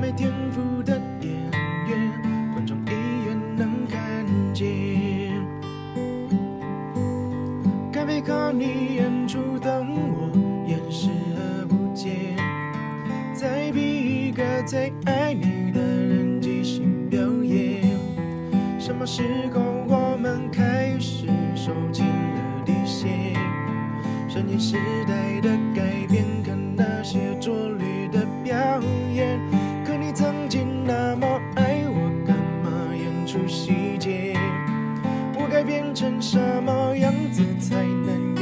没天赋的演员，观众一眼能看见。该背靠你演出，等我掩视而不见。再逼一个最爱你的人即兴表演。什么时候我们开始收起了底线？顺应时代的改变，看那些拙劣变成什么样子才能